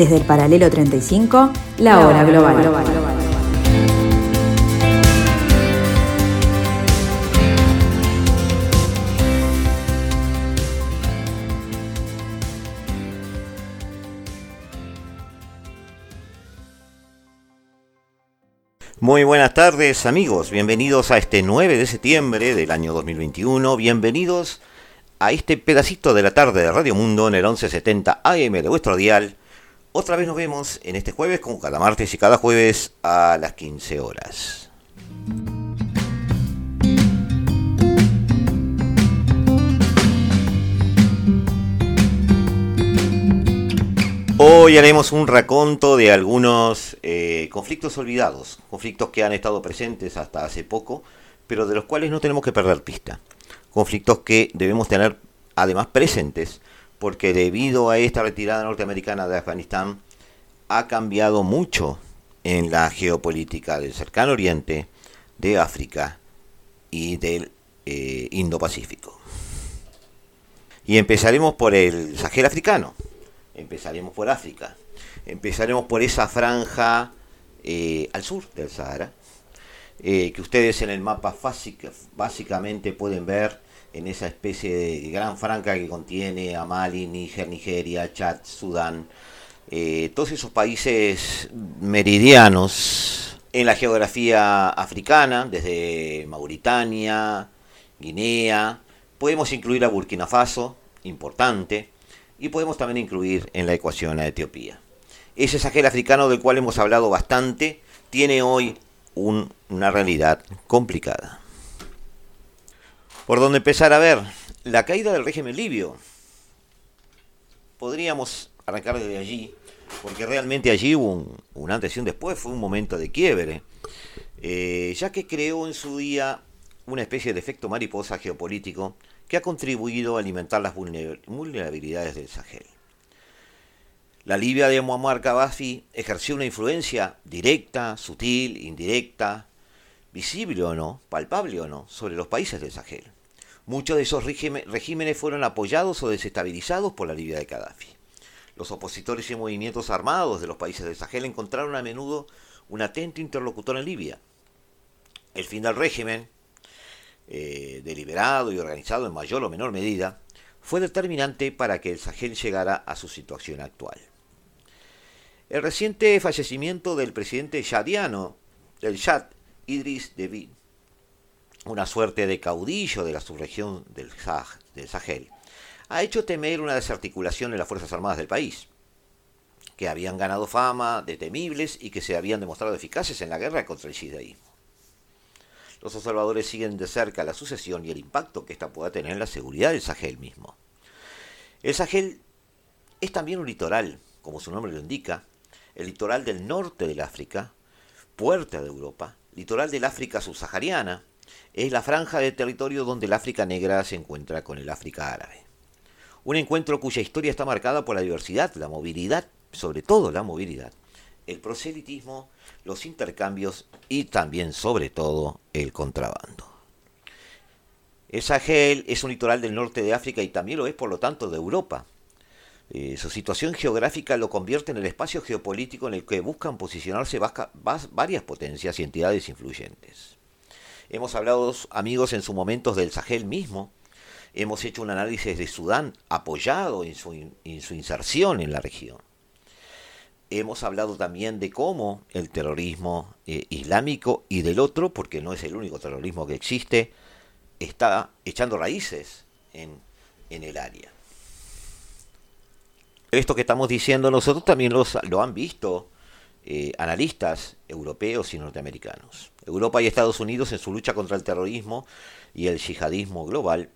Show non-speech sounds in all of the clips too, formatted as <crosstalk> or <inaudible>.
Desde el paralelo 35, la, hora global. Muy buenas tardes amigos, bienvenidos a este 9 de septiembre del año 2021, bienvenidos a este pedacito de la tarde de Radio Mundo en el 1170 AM de vuestro dial. Otra vez nos vemos en este jueves como cada martes y cada jueves a las 15 horas. Hoy haremos un raconto de algunos eh, conflictos olvidados, conflictos que han estado presentes hasta hace poco, pero de los cuales no tenemos que perder pista. Conflictos que debemos tener además presentes, porque debido a esta retirada norteamericana de Afganistán, ha cambiado mucho en la geopolítica del cercano oriente, de África y del eh, Indo-Pacífico. Y empezaremos por el Sahel africano Empezaremos por África. Empezaremos por esa franja eh, al sur del Sahara, eh, que ustedes en el mapa básicamente pueden ver en esa especie de gran franja que contiene a Mali, Níger, Nigeria, Chad, Sudán, eh, todos esos países meridianos en la geografía africana, desde Mauritania, Guinea, podemos incluir a Burkina Faso, importante, y podemos también incluir en la ecuación a Etiopía. Ese Sahel africano del cual hemos hablado bastante tiene hoy una realidad complicada. Por donde empezar a ver la caída del régimen libio. Podríamos arrancar desde allí, porque realmente allí hubo un, antes y un después, fue un momento de quiebre, eh, ya que creó en su día una especie de efecto mariposa geopolítico que ha contribuido a alimentar las vulnerabilidades del Sahel. La Libia de Muammar Gaddafi ejerció una influencia directa, sutil, indirecta, visible o no, palpable o no, sobre los países del Sahel. Muchos de esos regímenes fueron apoyados o desestabilizados por la Libia de Gaddafi. Los opositores y movimientos armados de los países del Sahel encontraron a menudo un atento interlocutor en Libia. El fin del régimen, eh, deliberado y organizado en mayor o menor medida, fue determinante para que el Sahel llegara a su situación actual. El reciente fallecimiento del presidente yadiano del Shad, Idris Deby, una suerte de caudillo de la subregión del, Sahel, ha hecho temer una desarticulación en las Fuerzas Armadas del país, que habían ganado fama de temibles y que se habían demostrado eficaces en la guerra contra el shidaísmo. Los observadores siguen de cerca la sucesión y el impacto que ésta pueda tener en la seguridad del Sahel mismo. El Sahel es también un litoral, como su nombre lo indica, el litoral del norte del África, puerta de Europa, litoral del África subsahariana, es la franja de territorio donde el África negra se encuentra con el África árabe. Un encuentro cuya historia está marcada por la diversidad, la movilidad, sobre todo la movilidad, el proselitismo los intercambios y también, sobre todo, el contrabando. El Sahel es un litoral del norte de África y también lo es, por lo tanto, de Europa. Eh, su situación geográfica lo convierte en el espacio geopolítico en el que buscan posicionarse varias potencias y entidades influyentes. Hemos hablado, amigos, en su momento del Sahel mismo. Hemos hecho un análisis de Sudán apoyado en su inserción en la región. Hemos hablado también de cómo el terrorismo eh, islámico y del otro, porque no es el único terrorismo que existe, está echando raíces en, el área. Esto que estamos diciendo nosotros también lo han visto eh, analistas europeos y norteamericanos. Europa y Estados Unidos en su lucha contra el terrorismo y el yihadismo global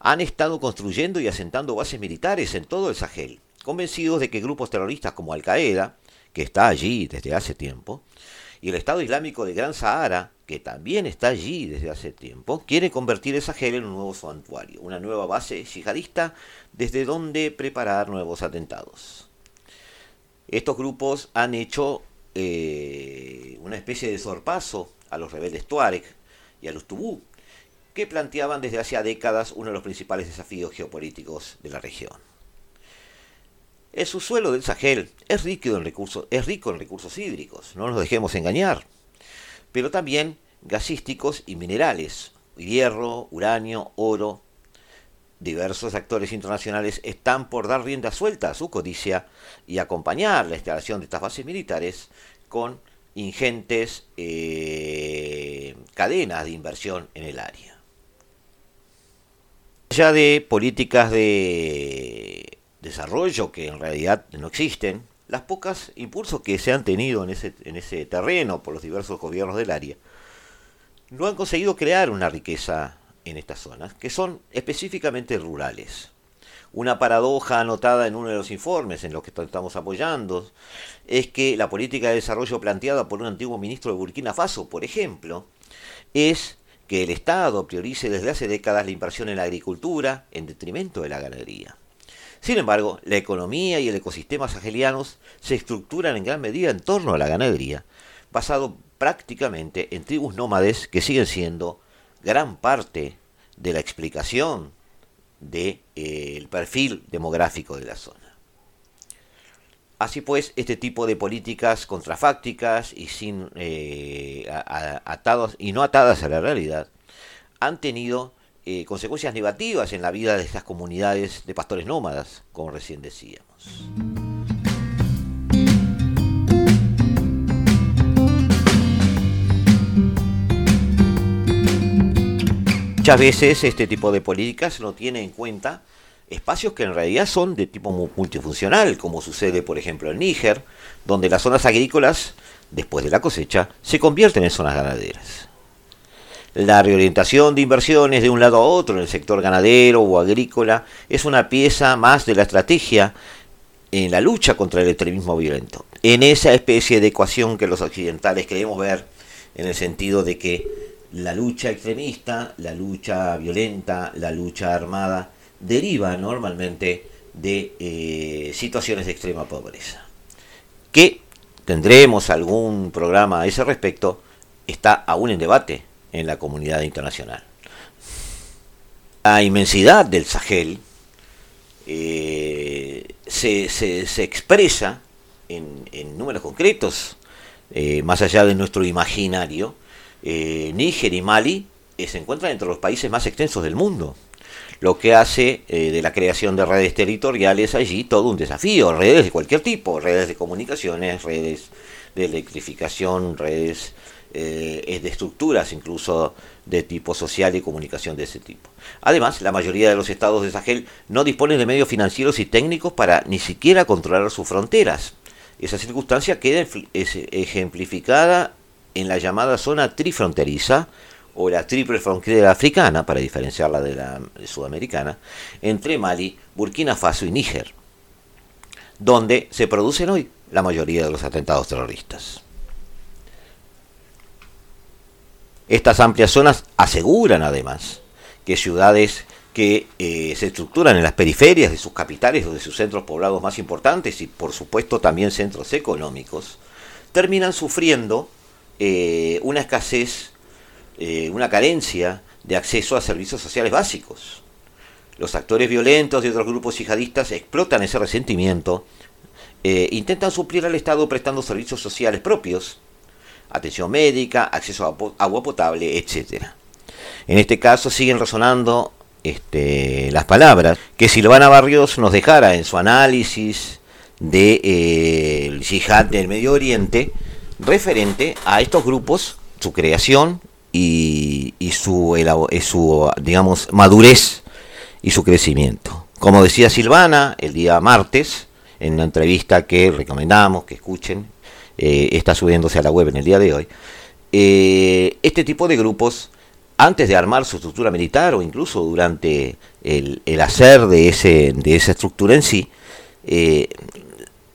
han estado construyendo y asentando bases militares en todo el Sahel, convencidos de que grupos terroristas como Al-Qaeda, que está allí desde hace tiempo, y el Estado Islámico de Gran Sahara, que también está allí desde hace tiempo, quiere convertir esa Sahel en un nuevo santuario, una nueva base yihadista desde donde preparar nuevos atentados. Estos grupos han hecho eh, una especie de sorpaso a los rebeldes Tuareg y a los Tubú, que planteaban desde hace décadas uno de los principales desafíos geopolíticos de la región. El subsuelo del Sahel es rico en recursos, es rico en recursos hídricos, no nos dejemos engañar, pero también gasísticos y minerales, hierro, uranio, oro. Diversos actores internacionales están por dar rienda suelta a su codicia y acompañar la instalación de estas bases militares con ingentes eh, cadenas de inversión en el área. Ya de políticas de desarrollo que en realidad no existen, las pocas impulsos que se han tenido en ese, en ese terreno por los diversos gobiernos del área, no han conseguido crear una riqueza en estas zonas, que son específicamente rurales. Una paradoja anotada en uno de los informes en los que estamos apoyando es que la política de desarrollo planteada por un antiguo ministro de Burkina Faso, por ejemplo, es que el Estado priorice desde hace décadas la inversión en la agricultura en detrimento de la ganadería. Sin embargo, la economía y el ecosistema sahelianos se estructuran en gran medida en torno a la ganadería, basado prácticamente en tribus nómades que siguen siendo gran parte de la explicación del de, eh, perfil demográfico de la zona. Así pues, este tipo de políticas contrafácticas y, sin, eh, atados, y no atadas a la realidad han tenido eh, consecuencias negativas en la vida de estas comunidades de pastores nómadas, como recién decíamos. Muchas veces este tipo de políticas no tiene en cuenta espacios que en realidad son de tipo multifuncional, como sucede por ejemplo en Níger, donde las zonas agrícolas, después de la cosecha, se convierten en zonas ganaderas. La reorientación de inversiones de un lado a otro en el sector ganadero o agrícola es una pieza más de la estrategia en la lucha contra el extremismo violento. En esa especie de ecuación que los occidentales queremos ver en el sentido de que la lucha extremista, la lucha violenta, la lucha armada, deriva normalmente de eh, situaciones de extrema pobreza. Que tendremos algún programa a ese respecto, está aún en debate en la comunidad internacional. La inmensidad del Sahel eh, se, expresa en, números concretos, eh, más allá de nuestro imaginario, eh, Níger y Mali eh, se encuentran entre los países más extensos del mundo, lo que hace de la creación de redes territoriales allí todo un desafío, redes de cualquier tipo, redes de comunicaciones, redes de electrificación, redes de estructuras incluso de tipo social y comunicación de ese tipo. Además, la mayoría de los estados de Sahel no disponen de medios financieros y técnicos para ni siquiera controlar sus fronteras. Esa circunstancia queda ejemplificada en la llamada zona trifronteriza o la triple frontera africana, para diferenciarla de la sudamericana, entre Mali, Burkina Faso y Níger, donde se producen hoy la mayoría de los atentados terroristas. Estas amplias zonas aseguran además que ciudades que eh, se estructuran en las periferias de sus capitales o de sus centros poblados más importantes y por supuesto también centros económicos, terminan sufriendo eh, una escasez, eh, una carencia de acceso a servicios sociales básicos. Los actores violentos de otros grupos yihadistas explotan ese resentimiento, intentan suplir al Estado prestando servicios sociales propios, atención médica, acceso a agua potable, etc. En este caso siguen resonando este, las palabras que Silvana Barrios nos dejara en su análisis del de, yihad del Medio Oriente, referente a estos grupos, su creación y, su, su, digamos, madurez y su crecimiento. Como decía Silvana el día martes, en una entrevista que recomendamos que escuchen, eh, está subiéndose a la web en el día de hoy, eh, este tipo de grupos, antes de armar su estructura militar o incluso durante el, hacer de, ese, de esa estructura en sí, eh,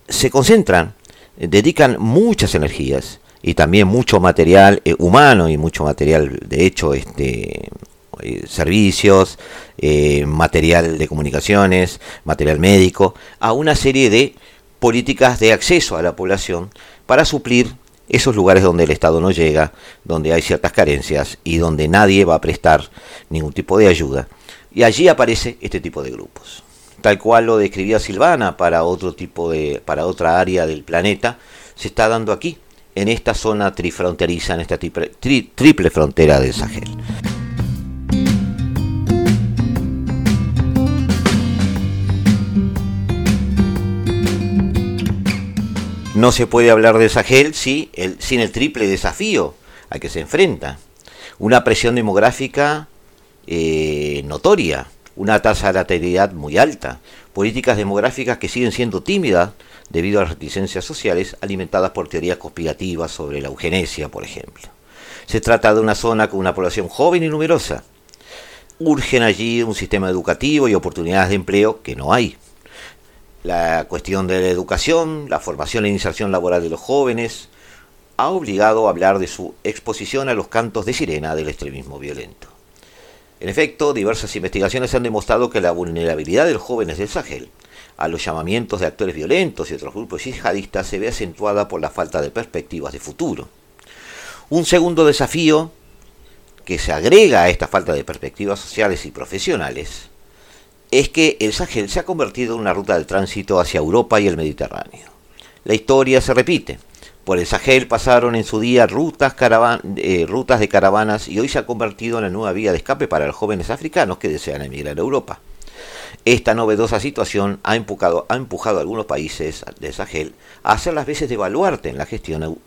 se concentran dedican muchas energías y también mucho material humano y mucho material, de hecho, este, servicios, material de comunicaciones, material médico, a una serie de políticas de acceso a la población para suplir esos lugares donde el Estado no llega, donde hay ciertas carencias y donde nadie va a prestar ningún tipo de ayuda. Y allí aparece este tipo de grupos. tal cual lo describía Silvana para otro tipo de, para otra área del planeta, se está dando aquí, en esta zona trifronteriza, en esta triple, triple frontera del Sahel. No se puede hablar de Sahel si el, sin el triple desafío al que se enfrenta. Una presión demográfica eh, notoria, una tasa de lateralidad muy alta, políticas demográficas que siguen siendo tímidas debido a las reticencias sociales alimentadas por teorías conspirativas sobre la eugenesia, por ejemplo. Se trata de una zona con una población joven y numerosa. Urgen allí un sistema educativo y oportunidades de empleo que no hay la cuestión de la educación, la formación e inserción laboral de los jóvenes, ha obligado a hablar de su exposición a los cantos de sirena del extremismo violento. En efecto, diversas investigaciones han demostrado que la vulnerabilidad de los jóvenes del Sahel a los llamamientos de actores violentos y otros grupos yihadistas se ve acentuada por la falta de perspectivas de futuro. Un segundo desafío que se agrega a esta falta de perspectivas sociales y profesionales es que el Sahel se ha convertido en una ruta de tránsito hacia Europa y el Mediterráneo. La historia se repite. Por el Sahel pasaron en su día rutas, eh, rutas de caravanas y hoy se ha convertido en la nueva vía de escape para los jóvenes africanos que desean emigrar a Europa. Esta novedosa situación ha empujado, ha empujado a algunos países del Sahel a hacer las veces de baluarte en la gestión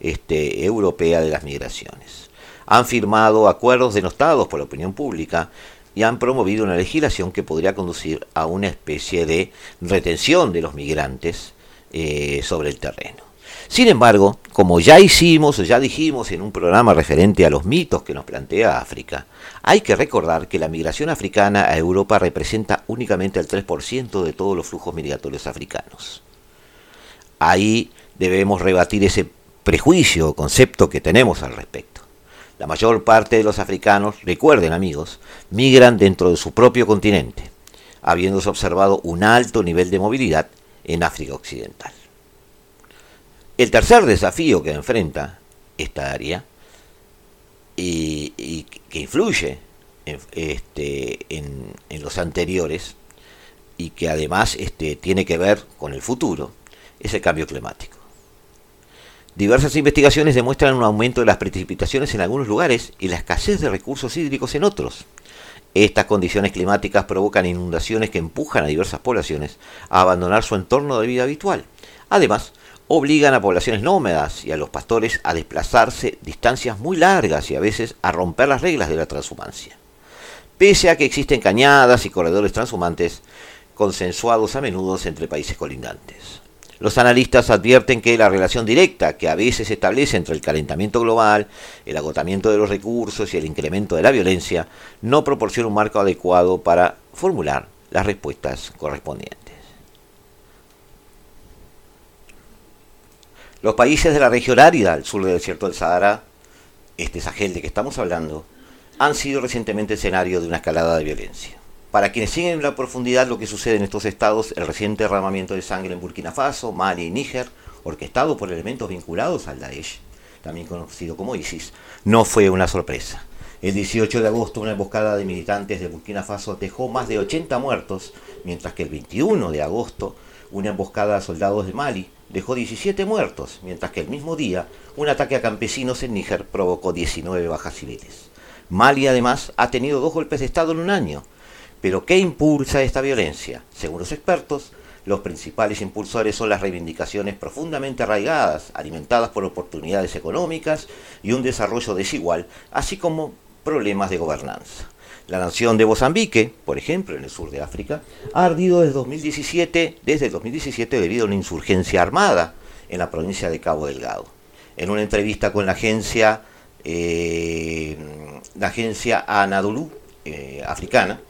este, europea de las migraciones. Han firmado acuerdos denostados por la opinión pública y han promovido una legislación que podría conducir a una especie de retención de los migrantes eh, sobre el terreno. Sin embargo, como ya hicimos o ya dijimos en un programa referente a los mitos que nos plantea África, hay que recordar que la migración africana a Europa representa únicamente el 3% de todos los flujos migratorios africanos. Ahí debemos rebatir ese prejuicio o concepto que tenemos al respecto. La mayor parte de los africanos, recuerden amigos, migran dentro de su propio continente, habiéndose observado un alto nivel de movilidad en África Occidental. El tercer desafío que enfrenta esta área y, que influye en, este, en, los anteriores y que además este, tiene que ver con el futuro es el cambio climático. Diversas investigaciones demuestran un aumento de las precipitaciones en algunos lugares y la escasez de recursos hídricos en otros. Estas condiciones climáticas provocan inundaciones que empujan a diversas poblaciones a abandonar su entorno de vida habitual. Además, obligan a poblaciones nómadas y a los pastores a desplazarse distancias muy largas y a veces a romper las reglas de la transhumancia. Pese a que existen cañadas y corredores transhumantes consensuados a menudo entre países colindantes. Los analistas advierten que la relación directa que a veces se establece entre el calentamiento global, el agotamiento de los recursos y el incremento de la violencia no proporciona un marco adecuado para formular las respuestas correspondientes. Los países de la región árida al sur del desierto del Sahara, este Sahel de que estamos hablando, han sido recientemente escenario de una escalada de violencia. Para quienes siguen en la profundidad lo que sucede en estos estados, el reciente derramamiento de sangre en Burkina Faso, Mali y Níger, orquestado por elementos vinculados al Daesh, también conocido como ISIS, no fue una sorpresa. El 18 de agosto una emboscada de militantes de Burkina Faso dejó más de 80 muertos, mientras que el 21 de agosto una emboscada a soldados de Mali dejó 17 muertos, mientras que el mismo día un ataque a campesinos en Níger provocó 19 bajas civiles. Mali además ha tenido dos golpes de Estado en un año, pero ¿qué impulsa esta violencia? Según los expertos, los principales impulsores son las reivindicaciones profundamente arraigadas, alimentadas por oportunidades económicas y un desarrollo desigual, así como problemas de gobernanza. La nación de Mozambique, por ejemplo, en el sur de África, ha ardido desde 2017, desde 2017 debido a una insurgencia armada en la provincia de Cabo Delgado. En una entrevista con la agencia, eh, la agencia Anadolu eh, africana,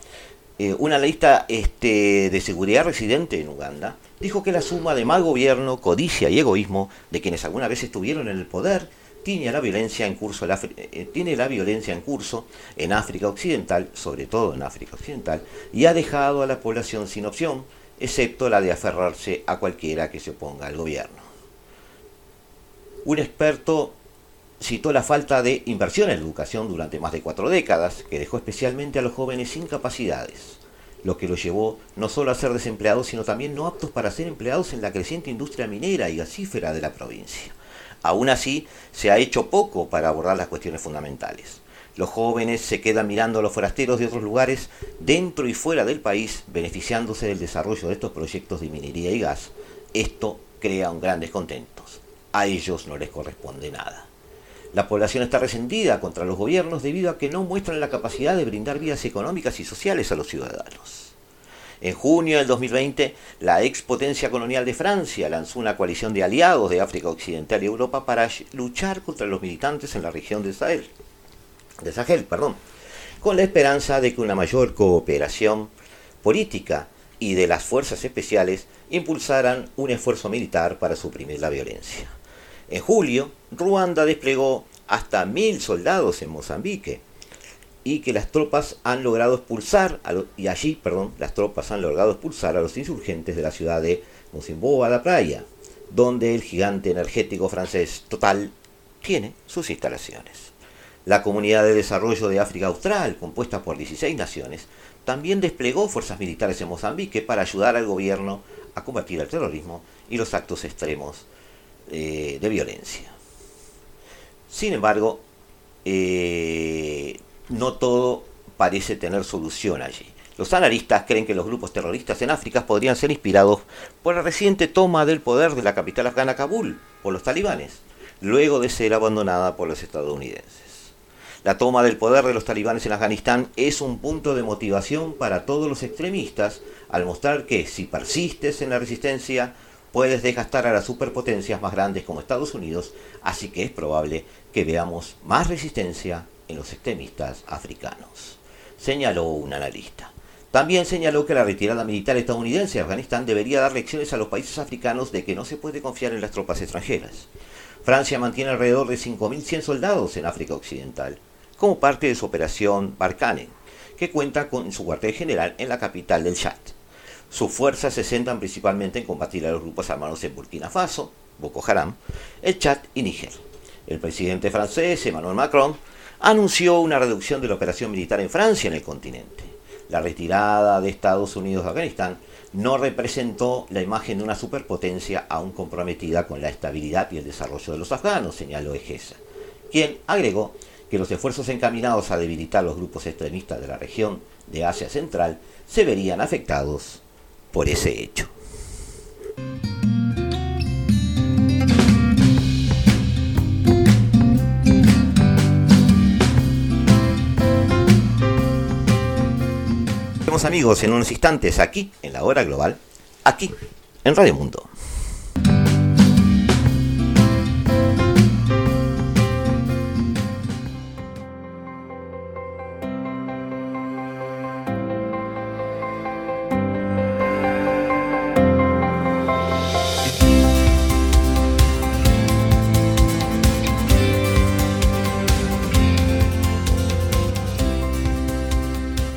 eh, una lista este, de seguridad residente en Uganda dijo que la suma de mal gobierno, codicia y egoísmo de quienes alguna vez estuvieron en el poder la violencia en curso, eh, tiene la violencia en curso en África Occidental, sobre todo en África Occidental, y ha dejado a la población sin opción, excepto la de aferrarse a cualquiera que se oponga al gobierno. Un experto citó la falta de inversión en educación durante más de cuatro décadas, que dejó especialmente a los jóvenes sin capacidades. lo que los llevó no solo a ser desempleados, sino también no aptos para ser empleados en la creciente industria minera y gasífera de la provincia. Aún así, se ha hecho poco para abordar las cuestiones fundamentales. Los jóvenes se quedan mirando a los forasteros de otros lugares dentro y fuera del país, beneficiándose del desarrollo de estos proyectos de minería y gas. Esto crea un gran descontento. A ellos no les corresponde nada. La población está resentida contra los gobiernos debido a que no muestran la capacidad de brindar vías económicas y sociales a los ciudadanos. En junio del 2020, la ex potencia colonial de Francia lanzó una coalición de aliados de África Occidental y Europa para luchar contra los militantes en la región de Sahel, de Sahel, perdón, con la esperanza de que una mayor cooperación política y de las fuerzas especiales impulsaran un esfuerzo militar para suprimir la violencia. En julio, Ruanda desplegó hasta mil soldados en Mozambique y que las tropas han logrado expulsar a y allí, perdón, las tropas han logrado expulsar a los insurgentes de la ciudad de Mocimboa la Playa, donde el gigante energético francés Total tiene sus instalaciones. La Comunidad de Desarrollo de África Austral, compuesta por 16 naciones, también desplegó fuerzas militares en Mozambique para ayudar al gobierno a combatir el terrorismo y los actos extremos eh, de violencia. Sin embargo, eh, no todo parece tener solución allí. Los analistas creen que los grupos terroristas en África podrían ser inspirados por la reciente toma del poder de la capital afgana Kabul por los talibanes, luego de ser abandonada por los estadounidenses. La toma del poder de los talibanes en Afganistán es un punto de motivación para todos los extremistas al mostrar que si persistes en la resistencia puedes desgastar a las superpotencias más grandes como Estados Unidos, así que es probable que veamos más resistencia en los extremistas africanos, señaló un analista. También señaló que la retirada militar estadounidense de Afganistán debería dar lecciones a los países africanos de que no se puede confiar en las tropas extranjeras. Francia mantiene alrededor de 5.100 soldados en África Occidental como parte de su operación Barkhane, que cuenta con su cuartel general en la capital del Chad. Sus fuerzas se centran principalmente en combatir a los grupos armados en Burkina Faso, Boko Haram, el Chad y Níger. El presidente francés, Emmanuel Macron, anunció una reducción de la operación militar en Francia en el continente. La retirada de Estados Unidos de Afganistán no representó la imagen de una superpotencia aún comprometida con la estabilidad y el desarrollo de los afganos, señaló Egesa, quien agregó que los esfuerzos encaminados a debilitar los grupos extremistas de la región de Asia Central se verían afectados por ese hecho. Vemos amigos en unos instantes aquí en la hora global, aquí en Radio Mundo.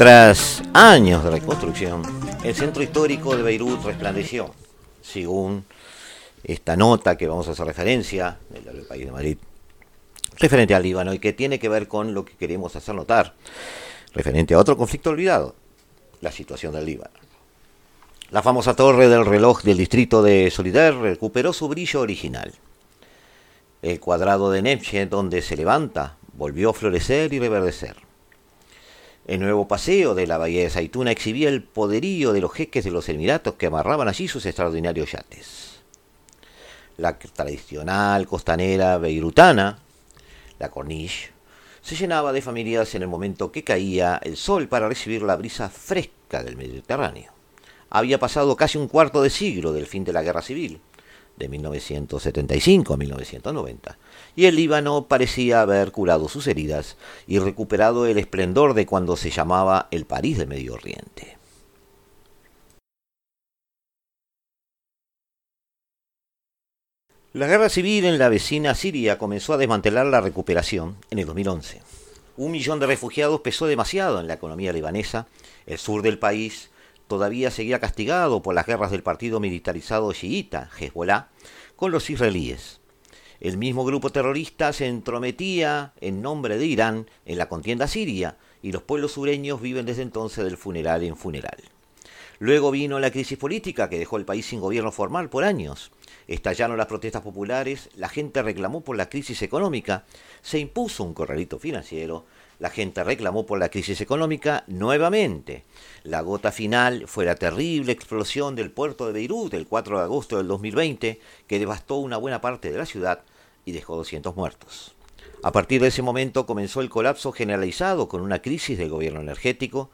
Tras años de reconstrucción, el centro histórico de Beirut resplandeció, según esta nota que vamos a hacer referencia, del País de Madrid, referente al Líbano y que tiene que ver con lo que queremos hacer notar, referente a otro conflicto olvidado, la situación del Líbano. La famosa torre del reloj del distrito de Solidar recuperó su brillo original. El cuadrado de Nepche, donde se levanta, volvió a florecer y reverdecer. El nuevo paseo de la bahía de Zaituna exhibía el poderío de los jeques de los Emiratos que amarraban allí sus extraordinarios yates. La tradicional costanera beirutana, la Corniche, se llenaba de familias en el momento que caía el sol para recibir la brisa fresca del Mediterráneo. Había pasado casi un cuarto de siglo del fin de la guerra civil, de 1975 a 1990, y el Líbano parecía haber curado sus heridas y recuperado el esplendor de cuando se llamaba el París del Medio Oriente. La guerra civil en la vecina Siria comenzó a desmantelar la recuperación en el 2011. Un millón de refugiados pesó demasiado en la economía libanesa. El sur del país todavía seguía castigado por las guerras del partido militarizado chiita, Hezbollah, con los israelíes. El mismo grupo terrorista se entrometía en nombre de Irán en la contienda siria y los pueblos sureños viven desde entonces del funeral en funeral. Luego vino la crisis política que dejó el país sin gobierno formal por años. Estallaron las protestas populares, la gente reclamó por la crisis económica, se impuso un corralito financiero, la gente reclamó por la crisis económica nuevamente. La gota final fue la terrible explosión del puerto de Beirut el 4 de agosto del 2020, que devastó una buena parte de la ciudad y dejó 200 muertos. A partir de ese momento comenzó el colapso generalizado con una crisis del gobierno energético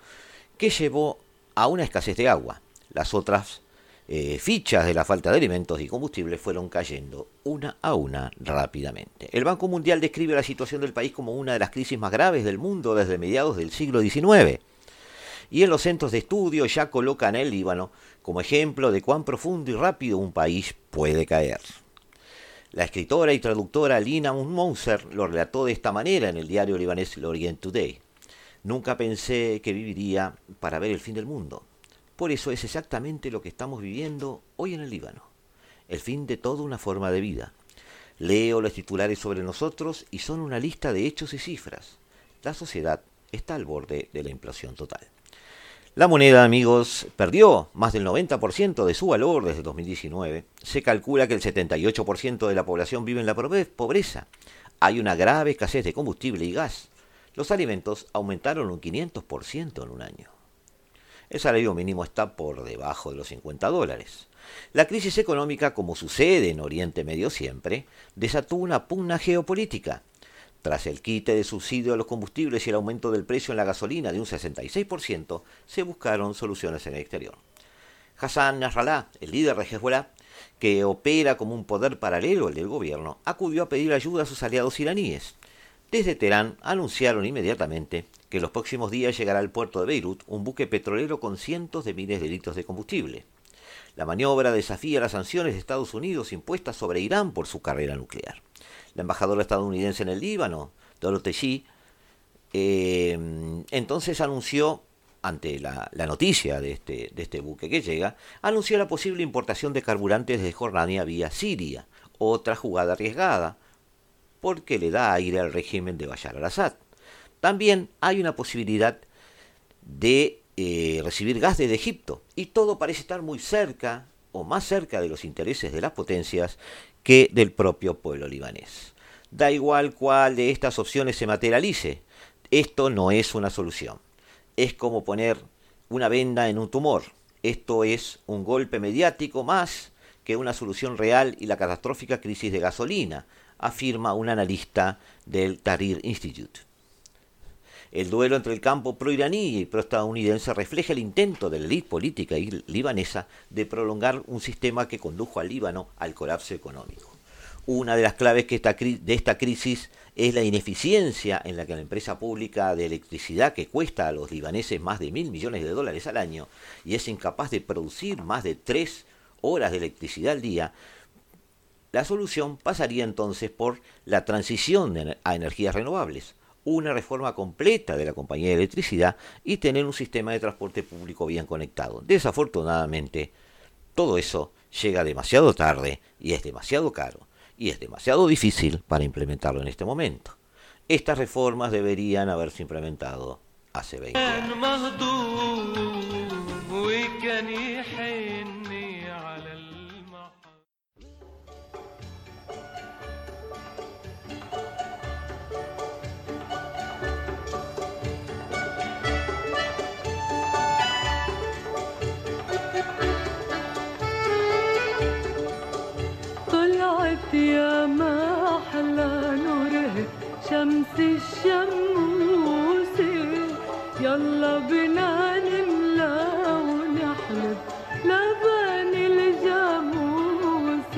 que llevó a una escasez de agua. Las otras eh, fichas de la falta de alimentos y combustibles fueron cayendo una a una rápidamente. El Banco Mundial describe la situación del país como una de las crisis más graves del mundo desde mediados del siglo XIX. Y en los centros de estudio ya colocan el Líbano como ejemplo de cuán profundo y rápido un país puede caer. La escritora y traductora Lina Mouser lo relató de esta manera en el diario libanés L'Orient Today. Nunca pensé que viviría para ver el fin del mundo. Por eso es exactamente lo que estamos viviendo hoy en el Líbano, el fin de toda una forma de vida. Leo los titulares sobre nosotros y son una lista de hechos y cifras. La sociedad está al borde de la implosión total. La moneda, amigos, perdió más del 90% de su valor desde 2019. Se calcula que el 78% de la población vive en la pobreza. Hay una grave escasez de combustible y gas. Los alimentos aumentaron un 500% en un año el salario mínimo está por debajo de los 50 dólares. La crisis económica, como sucede en Oriente Medio siempre, desató una pugna geopolítica. Tras el quite de subsidio a los combustibles y el aumento del precio en la gasolina de un 66%, se buscaron soluciones en el exterior. Hassan Nasrallah, el líder de Hezbollah, que opera como un poder paralelo al del gobierno, acudió a pedir ayuda a sus aliados iraníes. Desde Teherán anunciaron inmediatamente que los próximos días llegará al puerto de Beirut un buque petrolero con cientos de miles de litros de combustible. La maniobra desafía las sanciones de Estados Unidos impuestas sobre Irán por su carrera nuclear. La embajadora estadounidense en el Líbano, Dorothy eh, entonces anunció, ante la, noticia de este, de este buque que llega, anunció la posible importación de carburantes desde Jordania vía Siria, otra jugada arriesgada, porque le da aire al régimen de Bashar al-Assad. También hay una posibilidad de eh, recibir gas desde Egipto y todo parece estar muy cerca o más cerca de los intereses de las potencias que del propio pueblo libanés. Da igual cuál de estas opciones se materialice, esto no es una solución. Es como poner una venda en un tumor. Esto es un golpe mediático más que una solución real y la catastrófica crisis de gasolina, afirma un analista del Tahrir Institute. El duelo entre el campo pro-iraní y pro-estadounidense refleja el intento de la élite política libanesa de prolongar un sistema que condujo al Líbano al colapso económico. Una de las claves de esta crisis es la ineficiencia en la que la empresa pública de electricidad, que cuesta a los libaneses más de mil millones de dólares al año y es incapaz de producir más de tres horas de electricidad al día, la solución pasaría entonces por la transición a energías renovables una reforma completa de la compañía de electricidad y tener un sistema de transporte público bien conectado. Desafortunadamente, todo eso llega demasiado tarde y es demasiado caro y es demasiado difícil para implementarlo en este momento. Estas reformas deberían haberse implementado hace 20 años. شمس الشموس. يلا بنا نملى ونحلب لبن الجاموس.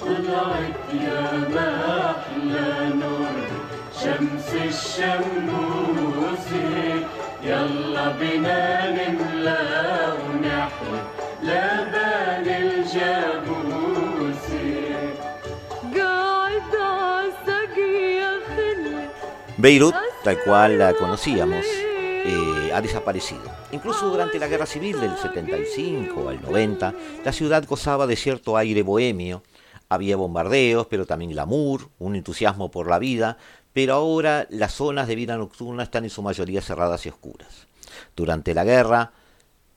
طلعت يا ما أحلى نور شمس الشموس. يلا بنا نملى Beirut, tal cual la conocíamos, eh, ha desaparecido. Incluso durante la guerra civil del 75 al 90, la ciudad gozaba de cierto aire bohemio. Había bombardeos, pero también glamour, un entusiasmo por la vida, pero ahora las zonas de vida nocturna están en su mayoría cerradas y oscuras. Durante la guerra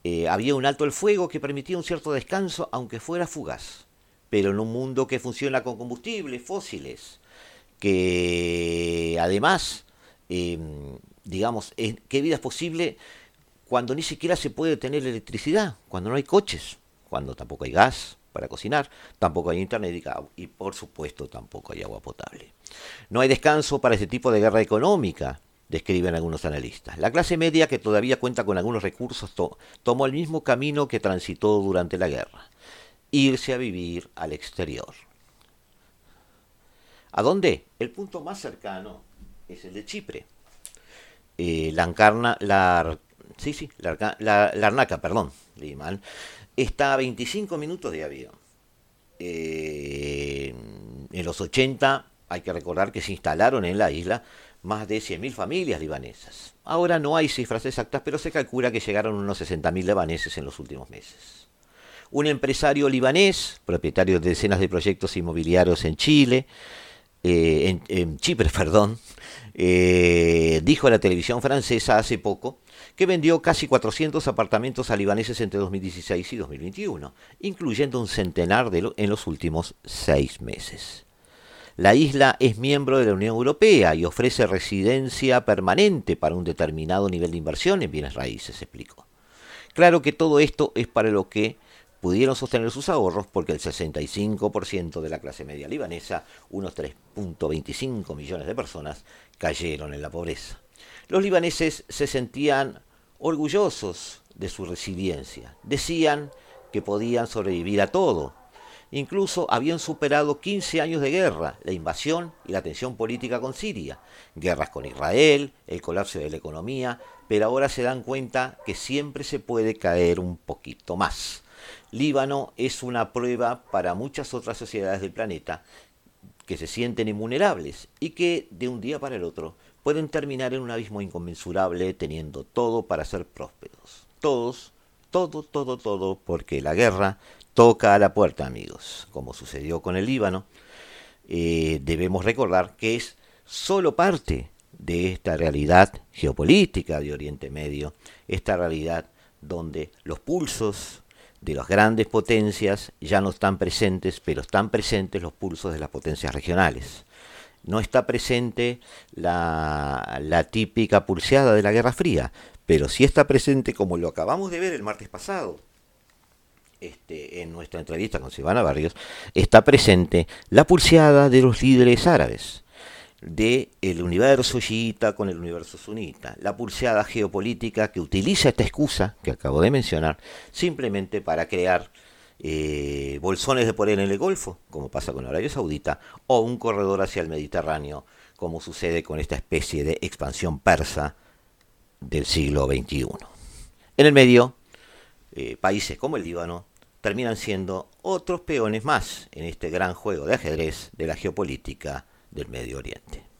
eh, había un alto el fuego que permitía un cierto descanso, aunque fuera fugaz. Pero en un mundo que funciona con combustibles fósiles, que además, eh, digamos, ¿qué vida es posible cuando ni siquiera se puede tener electricidad, cuando no hay coches, cuando tampoco hay gas para cocinar, tampoco hay internet y, por supuesto tampoco hay agua potable? No hay descanso para ese tipo de guerra económica, describen algunos analistas. La clase media, que todavía cuenta con algunos recursos, to- tomó el mismo camino que transitó durante la guerra, irse a vivir al exterior. ¿A dónde? El punto más cercano es el de Chipre. Eh, la Ancarna, la, sí, sí, la, la- Larnaca, perdón, leí está a 25 minutos de avión. Eh, en los 80 hay que recordar que se instalaron en la isla más de 100.000 familias libanesas. Ahora no hay cifras exactas, pero se calcula que llegaron unos 60.000 libaneses en los últimos meses. Un empresario libanés, propietario de decenas de proyectos inmobiliarios en Chile, eh, en, Chipre, <laughs> perdón, eh, dijo a la televisión francesa hace poco que vendió casi 400 apartamentos a libaneses entre 2016 y 2021, incluyendo un centenar de lo- en los últimos seis meses. La isla es miembro de la Unión Europea y ofrece residencia permanente para un determinado nivel de inversión en bienes raíces, explicó. Claro que todo esto es para lo que pudieron sostener sus ahorros porque el 65% de la clase media libanesa, unos 3.25 millones de personas, cayeron en la pobreza. Los libaneses se sentían orgullosos de su resiliencia. Decían que podían sobrevivir a todo. Incluso habían superado 15 años de guerra, la invasión y la tensión política con Siria, guerras con Israel, el colapso de la economía, pero ahora se dan cuenta que siempre se puede caer un poquito más. Líbano es una prueba para muchas otras sociedades del planeta que se sienten invulnerables y que de un día para el otro pueden terminar en un abismo inconmensurable teniendo todo para ser prósperos. Todos, todo, todo, todo, porque la guerra toca a la puerta, amigos, como sucedió con el Líbano. eh, debemos recordar que es solo parte de esta realidad geopolítica de Oriente Medio, esta realidad donde los pulsos de las grandes potencias ya no están presentes, pero están presentes los pulsos de las potencias regionales. No está presente la, típica pulseada de la Guerra Fría, pero sí está presente, como lo acabamos de ver el martes pasado, este, en nuestra entrevista con Silvana Barrios, está presente la pulseada de los líderes árabes, de el universo chiita con el universo sunita, la pulseada geopolítica que utiliza esta excusa que acabo de mencionar simplemente para crear eh, bolsones de poder en el Golfo, como pasa con Arabia Saudita, o un corredor hacia el Mediterráneo, como sucede con esta especie de expansión persa del siglo XXI. En el medio, eh, países como el Líbano terminan siendo otros peones más en este gran juego de ajedrez de la geopolítica del Medio Oriente.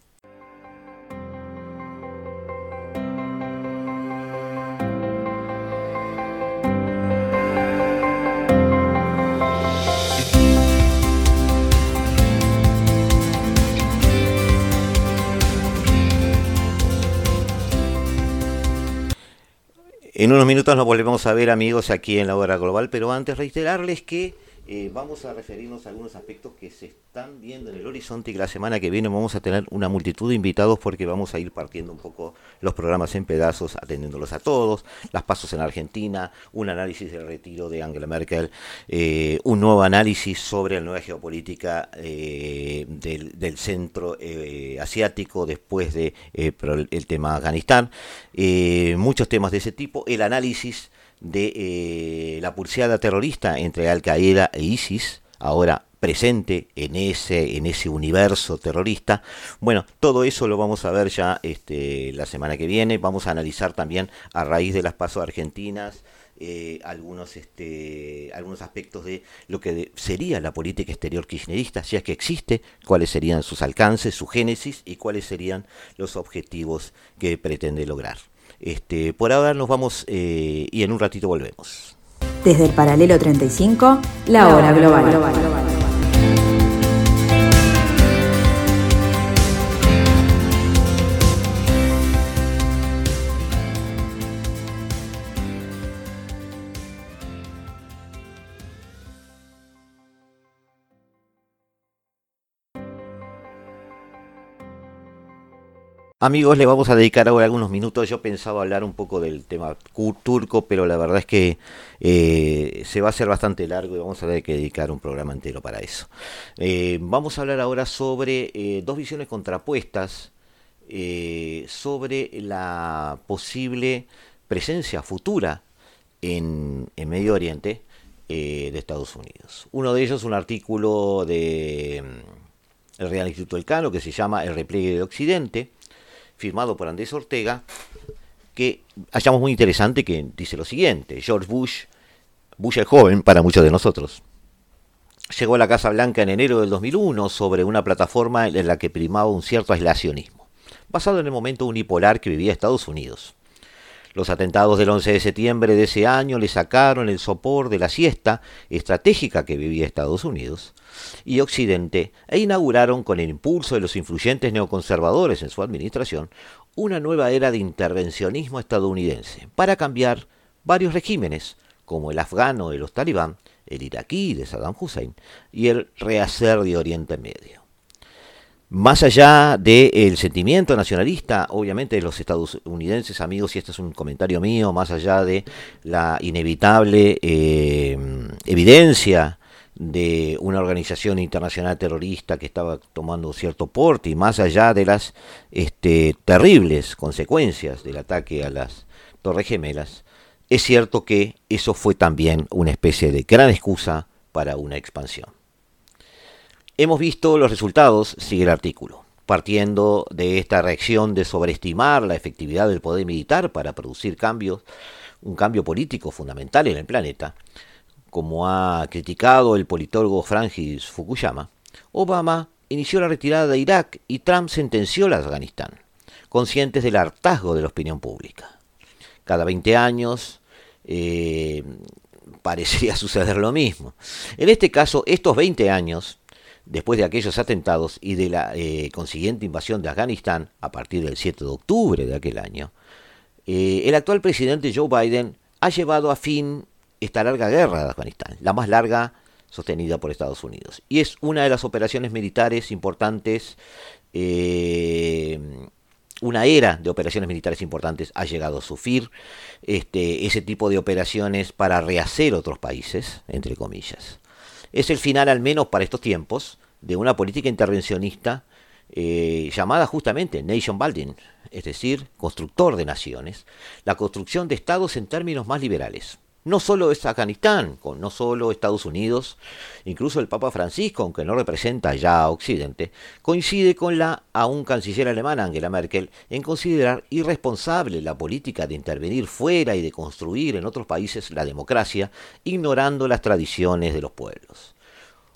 En unos minutos nos volvemos a ver amigos aquí en la hora global, pero antes reiterarles que eh, vamos a referirnos a algunos aspectos que se están viendo en el horizonte y la semana que viene vamos a tener una multitud de invitados porque vamos a ir partiendo un poco los programas en pedazos, atendiéndolos a todos, las pasos en Argentina, un análisis del retiro de Angela Merkel, eh, un nuevo análisis sobre la nueva geopolítica eh, del, centro asiático después de, el tema Afganistán, muchos temas de ese tipo, el análisis de eh, la pulseada terrorista entre Al Qaeda e ISIS, ahora presente en ese, en ese universo terrorista. Bueno, todo eso lo vamos a ver ya este, la semana que viene. Vamos a analizar también a raíz de las pasos argentinas. Eh, algunos, este, algunos aspectos de lo que sería la política exterior kirchnerista, si es que existe, cuáles serían sus alcances, su génesis y cuáles serían los objetivos que pretende lograr. Este, por ahora nos vamos eh, y en un ratito volvemos. Desde el paralelo 35, la, hora global. Amigos, le vamos a dedicar ahora algunos minutos. Yo pensaba hablar un poco del tema turco, pero la verdad es que eh, se va a hacer bastante largo y vamos a tener que dedicar un programa entero para eso. Eh, vamos a hablar ahora sobre eh, dos visiones contrapuestas sobre la posible presencia futura en, en Medio Oriente de Estados Unidos. Uno de ellos, un artículo de mm, Real Instituto Elcano que se llama El repliegue de Occidente firmado por Andrés Ortega, que hallamos muy interesante, que dice lo siguiente, George Bush, Bush el joven para muchos de nosotros, llegó a la Casa Blanca en enero del 2001 sobre una plataforma en la que primaba un cierto aislacionismo, basado en el momento unipolar que vivía Estados Unidos. Los atentados del 11 de septiembre de ese año le sacaron el sopor de la siesta estratégica que vivía Estados Unidos y Occidente e inauguraron con el impulso de los influyentes neoconservadores en su administración una nueva era de intervencionismo estadounidense para cambiar varios regímenes como el afgano de los talibán, el iraquí de Saddam Hussein y el rehacer de Oriente Medio. Más allá del sentimiento nacionalista, obviamente de los estadounidenses, amigos, y este es un comentario mío, más allá de la inevitable eh, evidencia de una organización internacional terrorista que estaba tomando cierto porte y más allá de las este, terribles consecuencias del ataque a las Torres Gemelas, es cierto que eso fue también una especie de gran excusa para una expansión. Hemos visto los resultados, sigue el artículo, partiendo de esta reacción de sobreestimar la efectividad del poder militar para producir cambios, un cambio político fundamental en el planeta, como ha criticado el politólogo Francis Fukuyama, Obama inició la retirada de Irak y Trump sentenció a Afganistán, conscientes del hartazgo de la opinión pública. Cada 20 años eh, <laughs> parecía suceder lo mismo. En este caso, estos 20 años después de aquellos atentados y de la eh, consiguiente invasión de Afganistán a partir del 7 de octubre de aquel año, eh, el actual presidente Joe Biden ha llevado a fin esta larga guerra de Afganistán, la más larga sostenida por Estados Unidos. Y es una de las operaciones militares importantes, eh, una era de operaciones militares importantes ha llegado a sufrir este, ese tipo de operaciones para rehacer otros países, entre comillas es el final, al menos para estos tiempos, de una política intervencionista eh, llamada justamente nation building, es decir, constructor de naciones, la construcción de estados en términos más liberales. No solo es Afganistán, con no solo Estados Unidos, incluso el Papa Francisco, aunque no representa ya a Occidente, coincide con la aún canciller alemana Angela Merkel en considerar irresponsable la política de intervenir fuera y de construir en otros países la democracia, ignorando las tradiciones de los pueblos.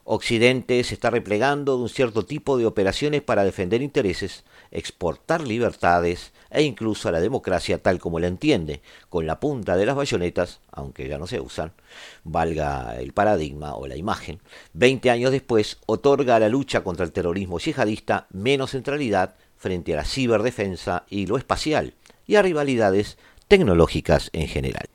Occidente se está replegando de un cierto tipo de operaciones para defender intereses, exportar libertades e incluso a la democracia tal como la entiende, con la punta de las bayonetas, aunque ya no se usan, valga el paradigma o la imagen, 20 años después otorga a la lucha contra el terrorismo yihadista menos centralidad frente a la ciberdefensa y lo espacial, y a rivalidades tecnológicas en general.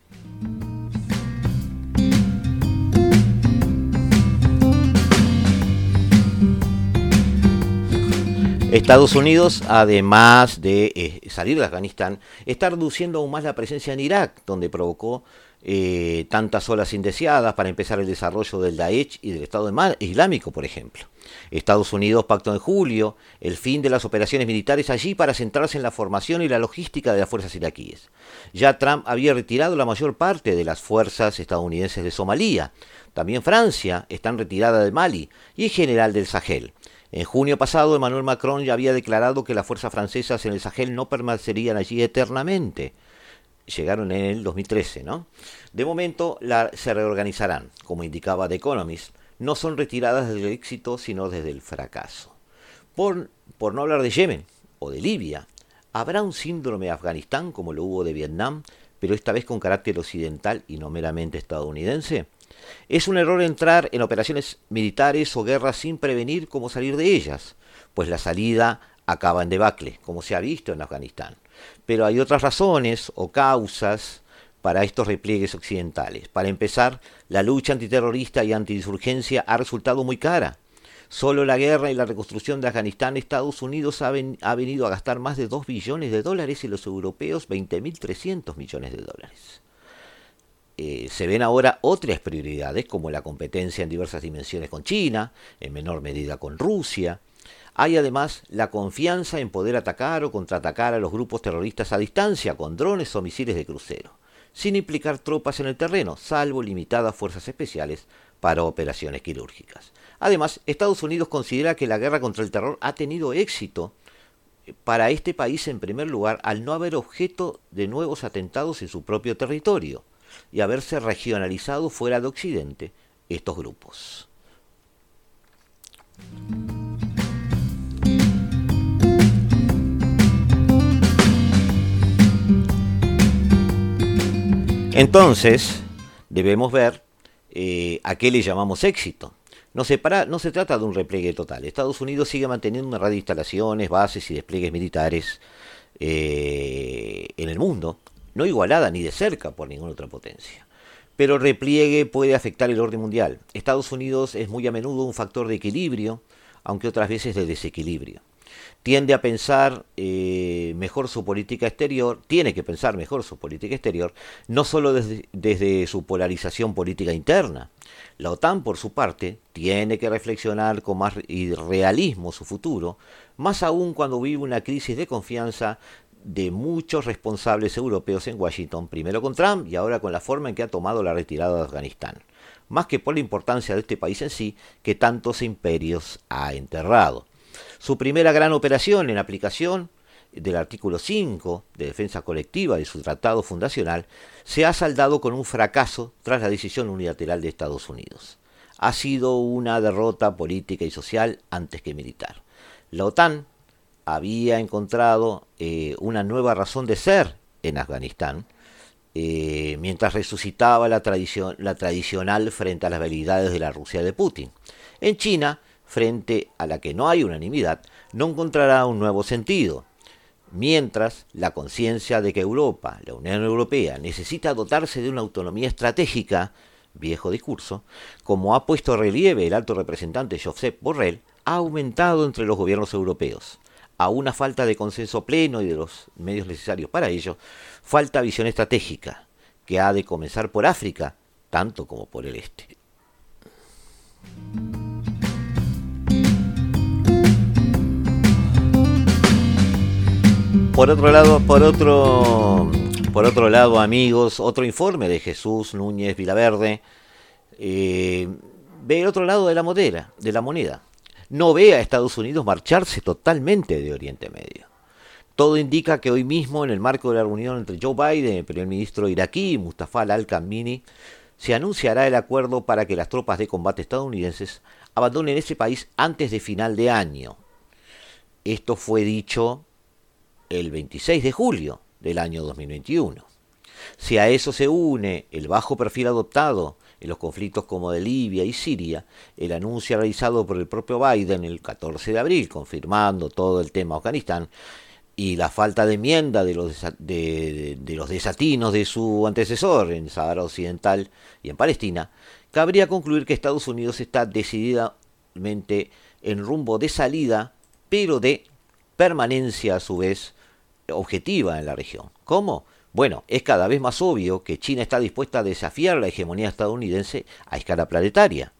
Estados Unidos, además de eh, salir de Afganistán, está reduciendo aún más la presencia en Irak, donde provocó eh, tantas olas indeseadas para empezar el desarrollo del Daesh y del Estado Islámico, por ejemplo. Estados Unidos pactó en julio el fin de las operaciones militares allí para centrarse en la formación y la logística de las fuerzas iraquíes. Ya Trump había retirado la mayor parte de las fuerzas estadounidenses de Somalia. También Francia está en retirada de Mali y en general del Sahel. En junio pasado, Emmanuel Macron ya había declarado que las fuerzas francesas en el Sahel no permanecerían allí eternamente. Llegaron en el 2013, ¿no? De momento se reorganizarán, como indicaba The Economist. No son retiradas desde el éxito, sino desde el fracaso. Por, por no hablar de Yemen o de Libia, ¿habrá un síndrome de Afganistán como lo hubo de Vietnam, pero esta vez con carácter occidental y no meramente estadounidense? Es un error entrar en operaciones militares o guerras sin prevenir cómo salir de ellas, pues la salida acaba en debacle, como se ha visto en Afganistán. Pero hay otras razones o causas para estos repliegues occidentales. Para empezar, la lucha antiterrorista y antiinsurgencia ha resultado muy cara. Solo la guerra y la reconstrucción de Afganistán, Estados Unidos ha, venido a gastar más de 2 billones de dólares y los europeos 20.300 millones de dólares. Eh, se ven ahora otras prioridades como la competencia en diversas dimensiones con China, en menor medida con Rusia. Hay además la confianza en poder atacar o contraatacar a los grupos terroristas a distancia con drones o misiles de crucero, sin implicar tropas en el terreno, salvo limitadas fuerzas especiales para operaciones quirúrgicas. Además, Estados Unidos considera que la guerra contra el terror ha tenido éxito para este país en primer lugar al no haber objeto de nuevos atentados en su propio territorio y haberse regionalizado fuera de Occidente estos grupos. Entonces, debemos ver eh, a qué le llamamos éxito. No se, no se trata de un repliegue total. Estados Unidos sigue manteniendo una red de instalaciones, bases y despliegues militares eh, en el mundo, no igualada ni de cerca por ninguna otra potencia. Pero repliegue puede afectar el orden mundial. Estados Unidos es muy a menudo un factor de equilibrio, aunque otras veces de desequilibrio. Tiende a pensar eh, mejor su política exterior, tiene que pensar mejor su política exterior, no solo desde, desde su polarización política interna. La OTAN, por su parte, tiene que reflexionar con más realismo su futuro, más aún cuando vive una crisis de confianza de muchos responsables europeos en Washington, primero con Trump y ahora con la forma en que ha tomado la retirada de Afganistán, más que por la importancia de este país en sí, que tantos imperios ha enterrado. Su primera gran operación en aplicación del artículo 5 de defensa colectiva de su tratado fundacional se ha saldado con un fracaso tras la decisión unilateral de Estados Unidos. Ha sido una derrota política y social antes que militar. La OTAN había encontrado eh, una nueva razón de ser en Afganistán, eh, mientras resucitaba la, tradición, la tradicional frente a las habilidades de la Rusia de Putin. En China, frente a la que no hay unanimidad, no encontrará un nuevo sentido, mientras la conciencia de que Europa, la Unión Europea, necesita dotarse de una autonomía estratégica, viejo discurso, como ha puesto relieve el alto representante Josep Borrell, ha aumentado entre los gobiernos europeos a una falta de consenso pleno y de los medios necesarios para ello, falta visión estratégica, que ha de comenzar por África, tanto como por el este. Por otro lado, por otro, por otro lado, amigos, otro informe de Jesús Núñez Vilaverde eh, ve el otro lado de la de la moneda no ve a Estados Unidos marcharse totalmente de Oriente Medio. Todo indica que hoy mismo, en el marco de la reunión entre Joe Biden y el primer ministro iraquí, Mustafa al-Kamini, se anunciará el acuerdo para que las tropas de combate estadounidenses abandonen ese país antes de final de año. Esto fue dicho el 26 de julio del año 2021. Si a eso se une el bajo perfil adoptado en los conflictos como de Libia y Siria, el anuncio realizado por el propio Biden el 14 de abril, confirmando todo el tema Afganistán, y la falta de enmienda de los, de, los desatinos de su antecesor en Sahara Occidental y en Palestina, cabría concluir que Estados Unidos está decididamente en rumbo de salida, pero de permanencia a su vez objetiva en la región. ¿Cómo? Bueno, es cada vez más obvio que China está dispuesta a desafiar la hegemonía estadounidense a escala planetaria.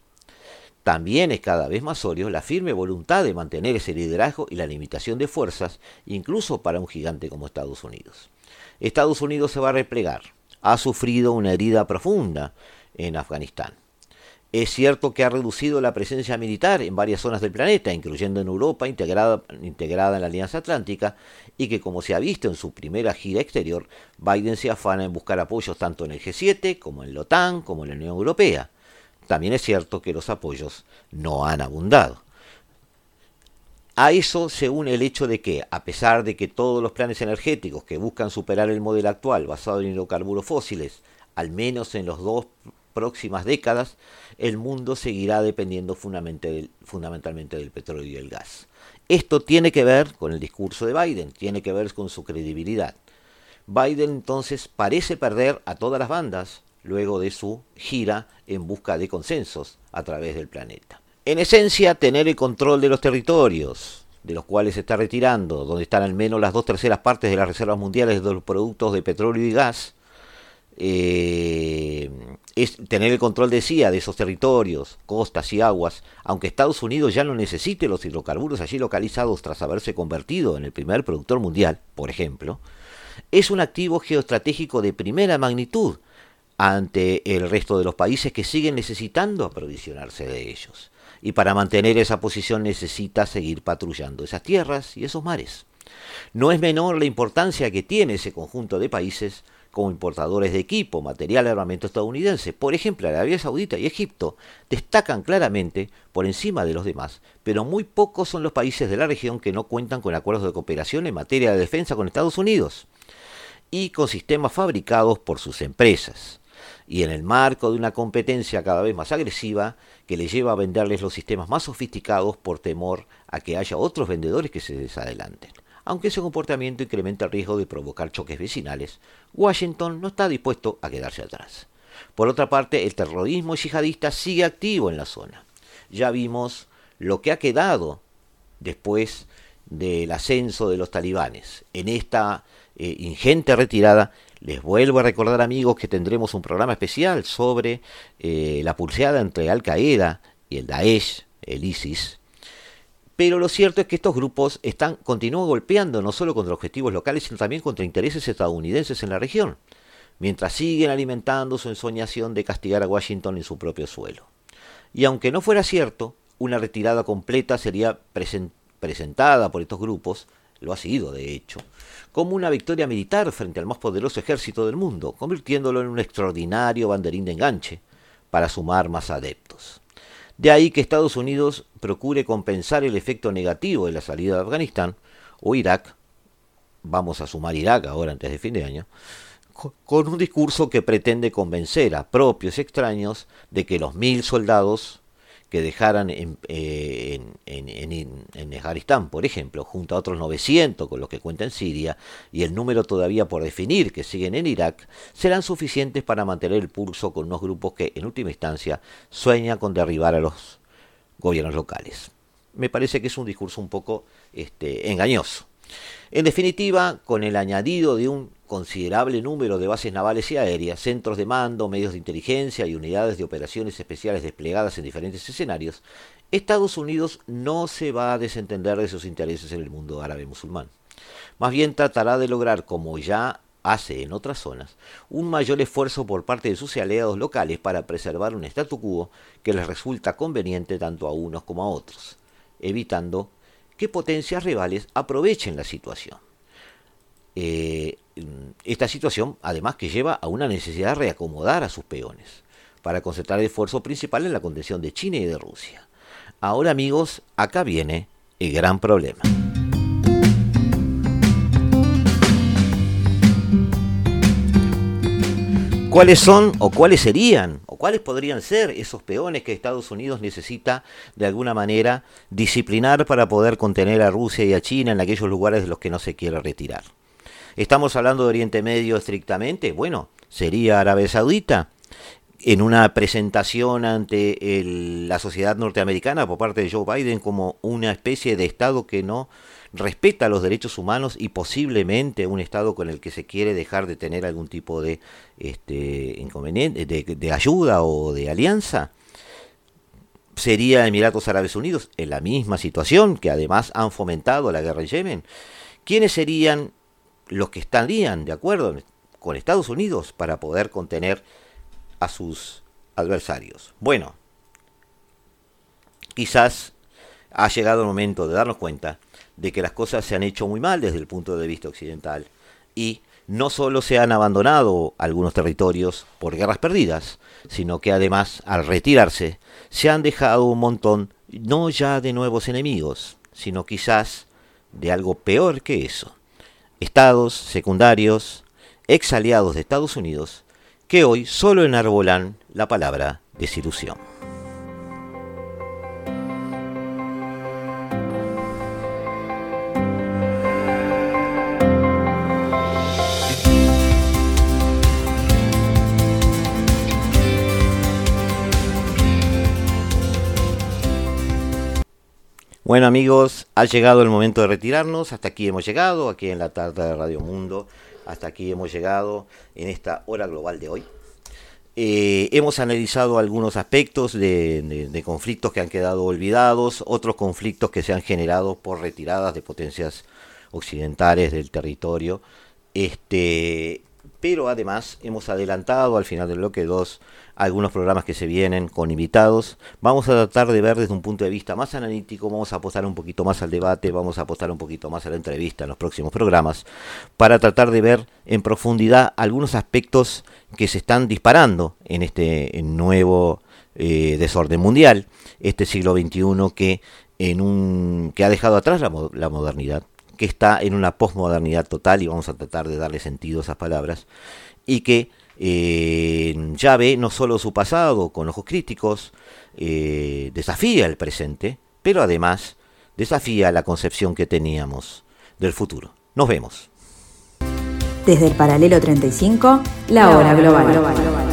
También es cada vez más obvio la firme voluntad de mantener ese liderazgo y la limitación de fuerzas, incluso para un gigante como Estados Unidos. Estados Unidos se va a replegar. Ha sufrido una herida profunda en Afganistán. Es cierto que ha reducido la presencia militar en varias zonas del planeta, incluyendo en Europa, integrada, integrada, en la Alianza Atlántica, y que, como se ha visto en su primera gira exterior, Biden se afana en buscar apoyos tanto en el G7 como en la OTAN, como en la Unión Europea. También es cierto que los apoyos no han abundado. A eso se une el hecho de que, a pesar de que todos los planes energéticos que buscan superar el modelo actual basado en hidrocarburos fósiles, al menos en las dos próximas décadas, el mundo seguirá dependiendo fundamentalmente del petróleo y el gas. Esto tiene que ver con el discurso de Biden, tiene que ver con su credibilidad. Biden entonces parece perder a todas las bandas, luego de su gira en busca de consensos a través del planeta. En esencia, tener el control de los territorios, de los cuales se está retirando, donde están al menos las dos terceras partes de las reservas mundiales de los productos de petróleo y gas, eh, es tener el control, decía, de esos territorios, costas y aguas, aunque Estados Unidos ya no necesite los hidrocarburos allí localizados tras haberse convertido en el primer productor mundial, por ejemplo, es un activo geoestratégico de primera magnitud, ante el resto de los países que siguen necesitando aprovisionarse de ellos. Y para mantener esa posición necesita seguir patrullando esas tierras y esos mares. No es menor la importancia que tiene ese conjunto de países como importadores de equipo, material y armamento estadounidense. Por ejemplo, Arabia Saudita y Egipto destacan claramente por encima de los demás, pero muy pocos son los países de la región que no cuentan con acuerdos de cooperación en materia de defensa con Estados Unidos y con sistemas fabricados por sus empresas y en el marco de una competencia cada vez más agresiva que le lleva a venderles los sistemas más sofisticados por temor a que haya otros vendedores que se desadelanten. Aunque ese comportamiento incrementa el riesgo de provocar choques vecinales, Washington no está dispuesto a quedarse atrás. Por otra parte, el terrorismo yihadista sigue activo en la zona. Ya vimos lo que ha quedado después del ascenso de los talibanes. En esta eh, ingente retirada les vuelvo a recordar amigos que tendremos un programa especial sobre eh, la pulseada entre Al Qaeda y el Daesh, el ISIS. Pero lo cierto es que estos grupos están continúan golpeando no solo contra objetivos locales, sino también contra intereses estadounidenses en la región, mientras siguen alimentando su ensoñación de castigar a Washington en su propio suelo. Y aunque no fuera cierto, una retirada completa sería presentada por estos grupos, lo ha sido de hecho, como una victoria militar frente al más poderoso ejército del mundo, convirtiéndolo en un extraordinario banderín de enganche para sumar más adeptos. De ahí que Estados Unidos procure compensar el efecto negativo de la salida de Afganistán o Irak, vamos a sumar Irak ahora antes de fin de año, con un discurso que pretende convencer a propios y extraños de que los mil soldados que dejaran en, eh, en, Afganistán, por ejemplo, junto a otros 900 con los que cuenta en Siria, y el número todavía por definir que siguen en Irak, serán suficientes para mantener el pulso con unos grupos que, en última instancia, sueñan con derribar a los gobiernos locales. Me parece que es un discurso un poco este, engañoso. En definitiva, con el añadido de un considerable número de bases navales y aéreas, centros de mando, medios de inteligencia y unidades de operaciones especiales desplegadas en diferentes escenarios, Estados Unidos no se va a desentender de sus intereses en el mundo árabe musulmán. Más bien tratará de lograr, como ya hace en otras zonas, un mayor esfuerzo por parte de sus aliados locales para preservar un statu quo que les resulta conveniente tanto a unos como a otros, evitando que potencias rivales aprovechen la situación. Eh, esta situación, además, que lleva a una necesidad de reacomodar a sus peones, para concentrar el esfuerzo principal en la contención de China y de Rusia. Ahora, amigos, acá viene el gran problema. ¿Cuáles son o cuáles serían o ¿Cuáles podrían ser esos peones que Estados Unidos necesita de alguna manera disciplinar para poder contener a Rusia y a China en aquellos lugares de los que no se quiere retirar? ¿Estamos hablando de Oriente Medio estrictamente? Bueno, sería Arabia Saudita, en una presentación ante la sociedad norteamericana por parte de Joe Biden como una especie de Estado que no respeta los derechos humanos y posiblemente un Estado con el que se quiere dejar de tener algún tipo de este, inconveniente, de, ayuda o de alianza. Sería Emiratos Árabes Unidos en la misma situación, que además han fomentado la guerra en Yemen. ¿Quiénes serían los que estarían de acuerdo con Estados Unidos para poder contener a sus adversarios. Bueno, quizás ha llegado el momento de darnos cuenta de que las cosas se han hecho muy mal desde el punto de vista occidental y no solo se han abandonado algunos territorios por guerras perdidas, sino que además al retirarse se han dejado un montón no ya de nuevos enemigos, sino quizás de algo peor que eso. Estados secundarios, ex aliados de Estados Unidos, que hoy solo enarbolan la palabra desilusión. Bueno amigos, ha llegado el momento de retirarnos. Hasta aquí hemos llegado, aquí en la tarde de Radio Mundo. Hasta aquí hemos llegado en esta hora global de hoy. Eh, hemos analizado algunos aspectos de, conflictos que han quedado olvidados, otros conflictos que se han generado por retiradas de potencias occidentales del territorio. Este, pero además hemos adelantado al final del bloque 2 algunos programas que se vienen con invitados. Vamos a tratar de ver desde un punto de vista más analítico, vamos a apostar un poquito más al debate, vamos a apostar un poquito más a la entrevista en los próximos programas, para tratar de ver en profundidad algunos aspectos que se están disparando en este nuevo eh, desorden mundial, este siglo XXI que, en un, que ha dejado atrás la, la modernidad que está en una posmodernidad total, y vamos a tratar de darle sentido a esas palabras, y que eh, ya ve no solo su pasado con ojos críticos, eh, desafía el presente, pero además desafía la concepción que teníamos del futuro. Nos vemos. Desde el paralelo 35, la, hora global.